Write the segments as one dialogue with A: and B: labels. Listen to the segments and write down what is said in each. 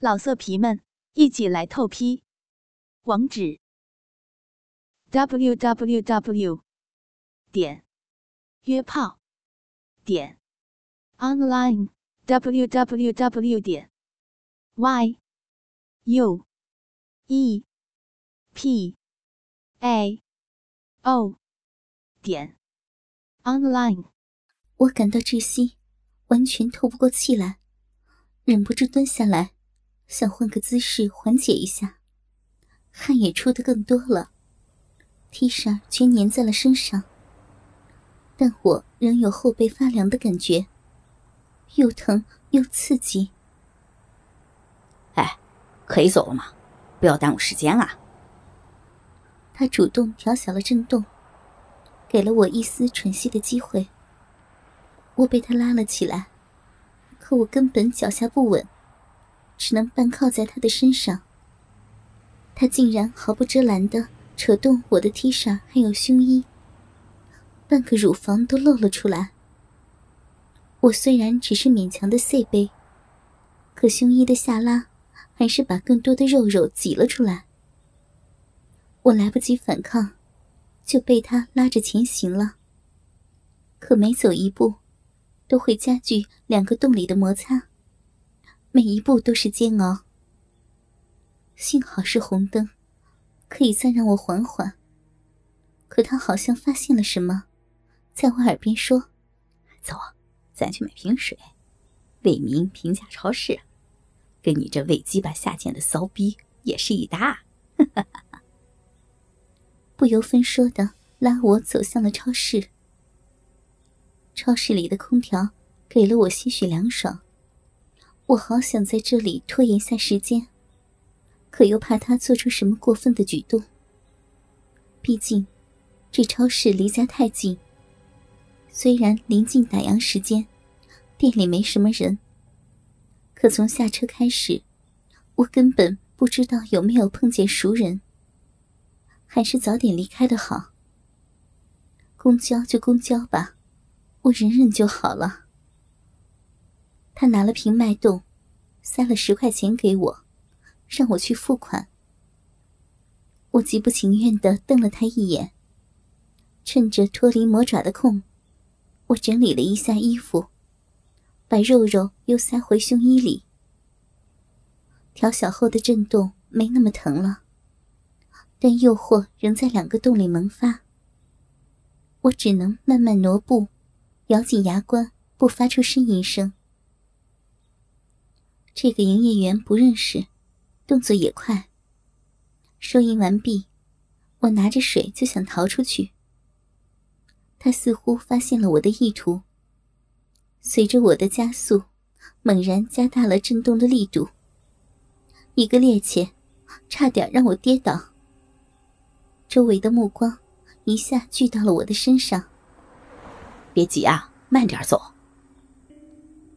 A: 老色皮们，一起来透批！网址：w w w 点约炮点 online w w w 点 y u e p a o 点 online。
B: 我感到窒息，完全透不过气来，忍不住蹲下来。想换个姿势缓解一下，汗也出的更多了，T 恤全粘在了身上，但我仍有后背发凉的感觉，又疼又刺激。
C: 哎，可以走了吗？不要耽误时间啊！
B: 他主动调小了震动，给了我一丝喘息的机会。我被他拉了起来，可我根本脚下不稳。只能半靠在他的身上。他竟然毫不遮拦的扯动我的 T 恤，还有胸衣，半个乳房都露了出来。我虽然只是勉强的 C 杯，可胸衣的下拉还是把更多的肉肉挤了出来。我来不及反抗，就被他拉着前行了。可每走一步，都会加剧两个洞里的摩擦。每一步都是煎熬。幸好是红灯，可以再让我缓缓。可他好像发现了什么，在我耳边说：“
C: 走，咱去买瓶水。为民平价超市，跟你这喂鸡巴下贱的骚逼也是一搭。”
B: 不由分说的拉我走向了超市。超市里的空调给了我些许凉爽。我好想在这里拖延下时间，可又怕他做出什么过分的举动。毕竟，这超市离家太近。虽然临近打烊时间，店里没什么人，可从下车开始，我根本不知道有没有碰见熟人。还是早点离开的好。公交就公交吧，我忍忍就好了。他拿了瓶脉动，塞了十块钱给我，让我去付款。我极不情愿的瞪了他一眼。趁着脱离魔爪的空，我整理了一下衣服，把肉肉又塞回胸衣里。调小后的震动没那么疼了，但诱惑仍在两个洞里萌发。我只能慢慢挪步，咬紧牙关，不发出呻吟声。这个营业员不认识，动作也快。收银完毕，我拿着水就想逃出去。他似乎发现了我的意图，随着我的加速，猛然加大了震动的力度。一个趔趄，差点让我跌倒。周围的目光一下聚到了我的身上。
C: 别急啊，慢点走。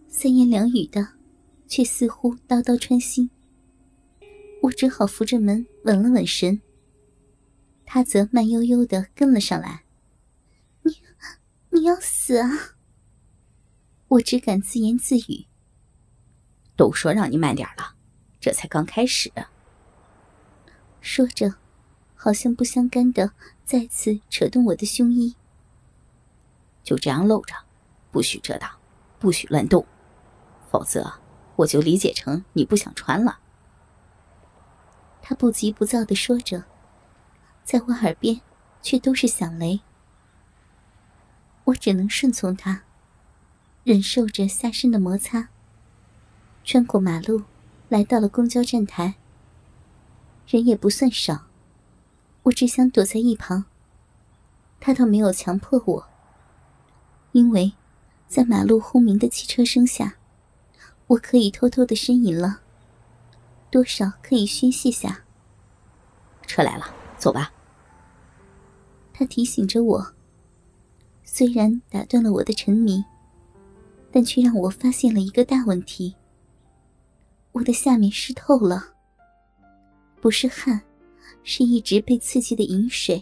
B: 三言两语的。却似乎刀刀穿心，我只好扶着门稳了稳神。他则慢悠悠的跟了上来。你，你要死啊！我只敢自言自语。
C: 都说让你慢点了，这才刚开始。
B: 说着，好像不相干的再次扯动我的胸衣。
C: 就这样露着，不许遮挡，不许乱动，否则。我就理解成你不想穿了。
B: 他不急不躁的说着，在我耳边却都是响雷。我只能顺从他，忍受着下身的摩擦。穿过马路，来到了公交站台。人也不算少，我只想躲在一旁。他倒没有强迫我，因为，在马路轰鸣的汽车声下。我可以偷偷的呻吟了，多少可以宣泄下。
C: 车来了，走吧。
B: 他提醒着我，虽然打断了我的沉迷，但却让我发现了一个大问题：我的下面湿透了，不是汗，是一直被刺激的饮水。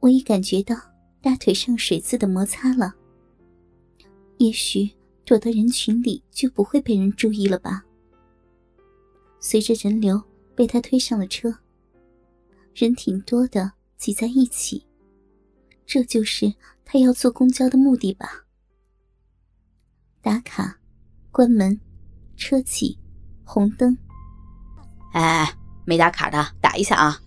B: 我已感觉到大腿上水渍的摩擦了，也许。躲到人群里就不会被人注意了吧？随着人流被他推上了车。人挺多的，挤在一起，这就是他要坐公交的目的吧？打卡，关门，车起，红灯。
C: 哎，没打卡的打一下啊！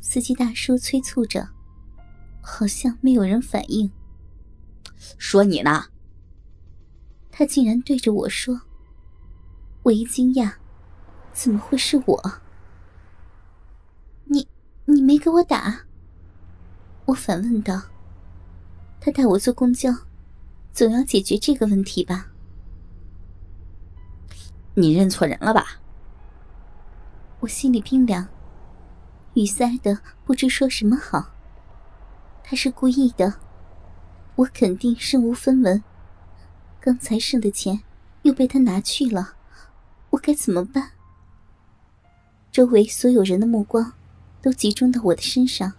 B: 司机大叔催促着，好像没有人反应。
C: 说你呢？
B: 他竟然对着我说。我一惊讶，怎么会是我？你你没给我打？我反问道。他带我坐公交，总要解决这个问题吧？
C: 你认错人了吧？
B: 我心里冰凉，语塞的不知说什么好。他是故意的，我肯定身无分文。刚才剩的钱又被他拿去了。我该怎么办？周围所有人的目光都集中到我的身上，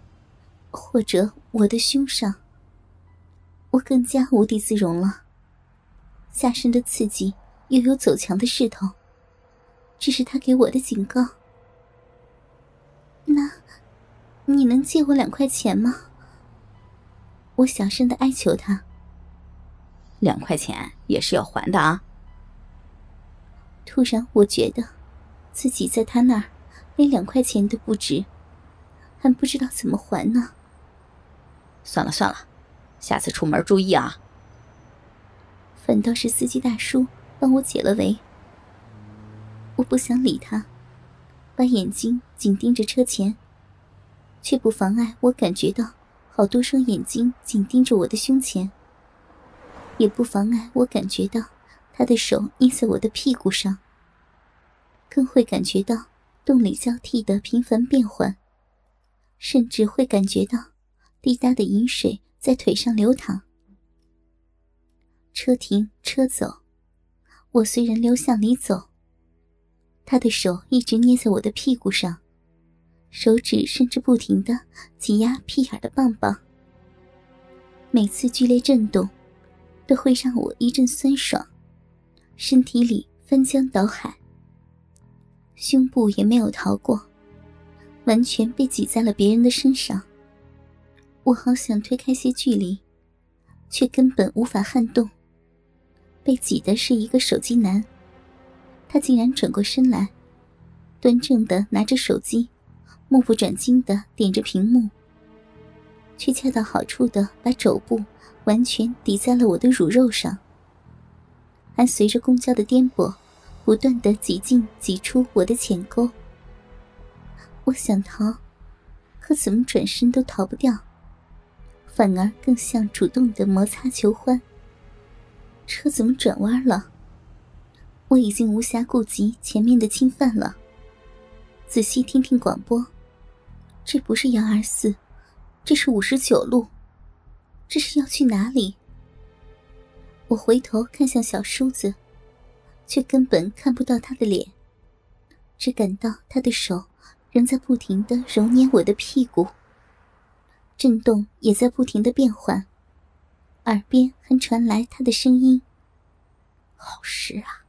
B: 或者我的胸上。我更加无地自容了。下身的刺激又有走强的势头，这是他给我的警告。那，你能借我两块钱吗？我小声的哀求他。
C: 两块钱也是要还的啊。
B: 突然，我觉得自己在他那儿连两块钱都不值，还不知道怎么还呢。
C: 算了算了，下次出门注意啊。
B: 反倒是司机大叔帮我解了围。我不想理他，把眼睛紧盯着车前，却不妨碍我感觉到好多双眼睛紧盯着我的胸前，也不妨碍我感觉到。他的手捏在我的屁股上，更会感觉到动力交替的频繁变换，甚至会感觉到滴答的饮水在腿上流淌。车停车走，我随人流向里走。他的手一直捏在我的屁股上，手指甚至不停的挤压屁眼的棒棒。每次剧烈震动，都会让我一阵酸爽。身体里翻江倒海，胸部也没有逃过，完全被挤在了别人的身上。我好想推开些距离，却根本无法撼动。被挤的是一个手机男，他竟然转过身来，端正的拿着手机，目不转睛的点着屏幕，却恰到好处的把肘部完全抵在了我的乳肉上。还随着公交的颠簸，不断的挤进挤出我的浅沟。我想逃，可怎么转身都逃不掉，反而更像主动的摩擦求欢。车怎么转弯了？我已经无暇顾及前面的侵犯了。仔细听听广播，这不是幺二四，这是五十九路，这是要去哪里？我回头看向小叔子，却根本看不到他的脸，只感到他的手仍在不停的揉捏我的屁股，震动也在不停的变换，耳边还传来他的声音：“好湿啊！”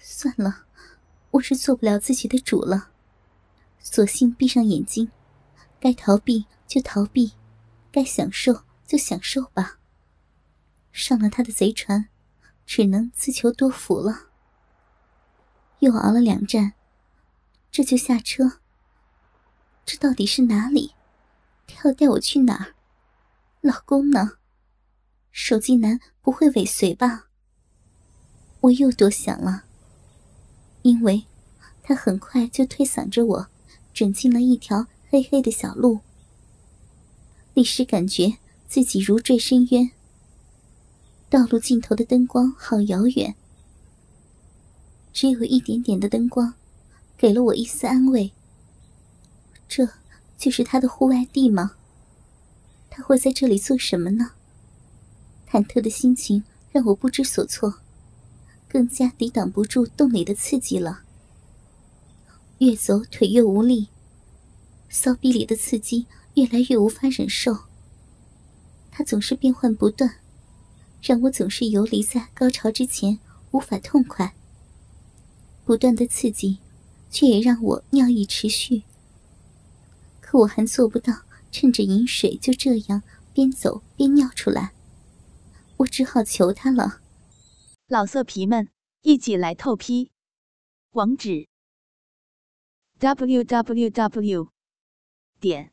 B: 算了，我是做不了自己的主了，索性闭上眼睛，该逃避就逃避，该享受就享受吧。上了他的贼船，只能自求多福了。又熬了两站，这就下车。这到底是哪里？他要带我去哪儿？老公呢？手机男不会尾随吧？我又多想了，因为他很快就推搡着我，转进了一条黑黑的小路。立时感觉自己如坠深渊。道路尽头的灯光好遥远，只有一点点的灯光，给了我一丝安慰。这就是他的户外地吗？他会在这里做什么呢？忐忑的心情让我不知所措，更加抵挡不住洞里的刺激了。越走腿越无力，骚逼里的刺激越来越无法忍受。他总是变幻不断。让我总是游离在高潮之前，无法痛快。不断的刺激，却也让我尿意持续。可我还做不到趁着饮水就这样边走边尿出来，我只好求他了。
A: 老色皮们，一起来透批！网址：w w w 点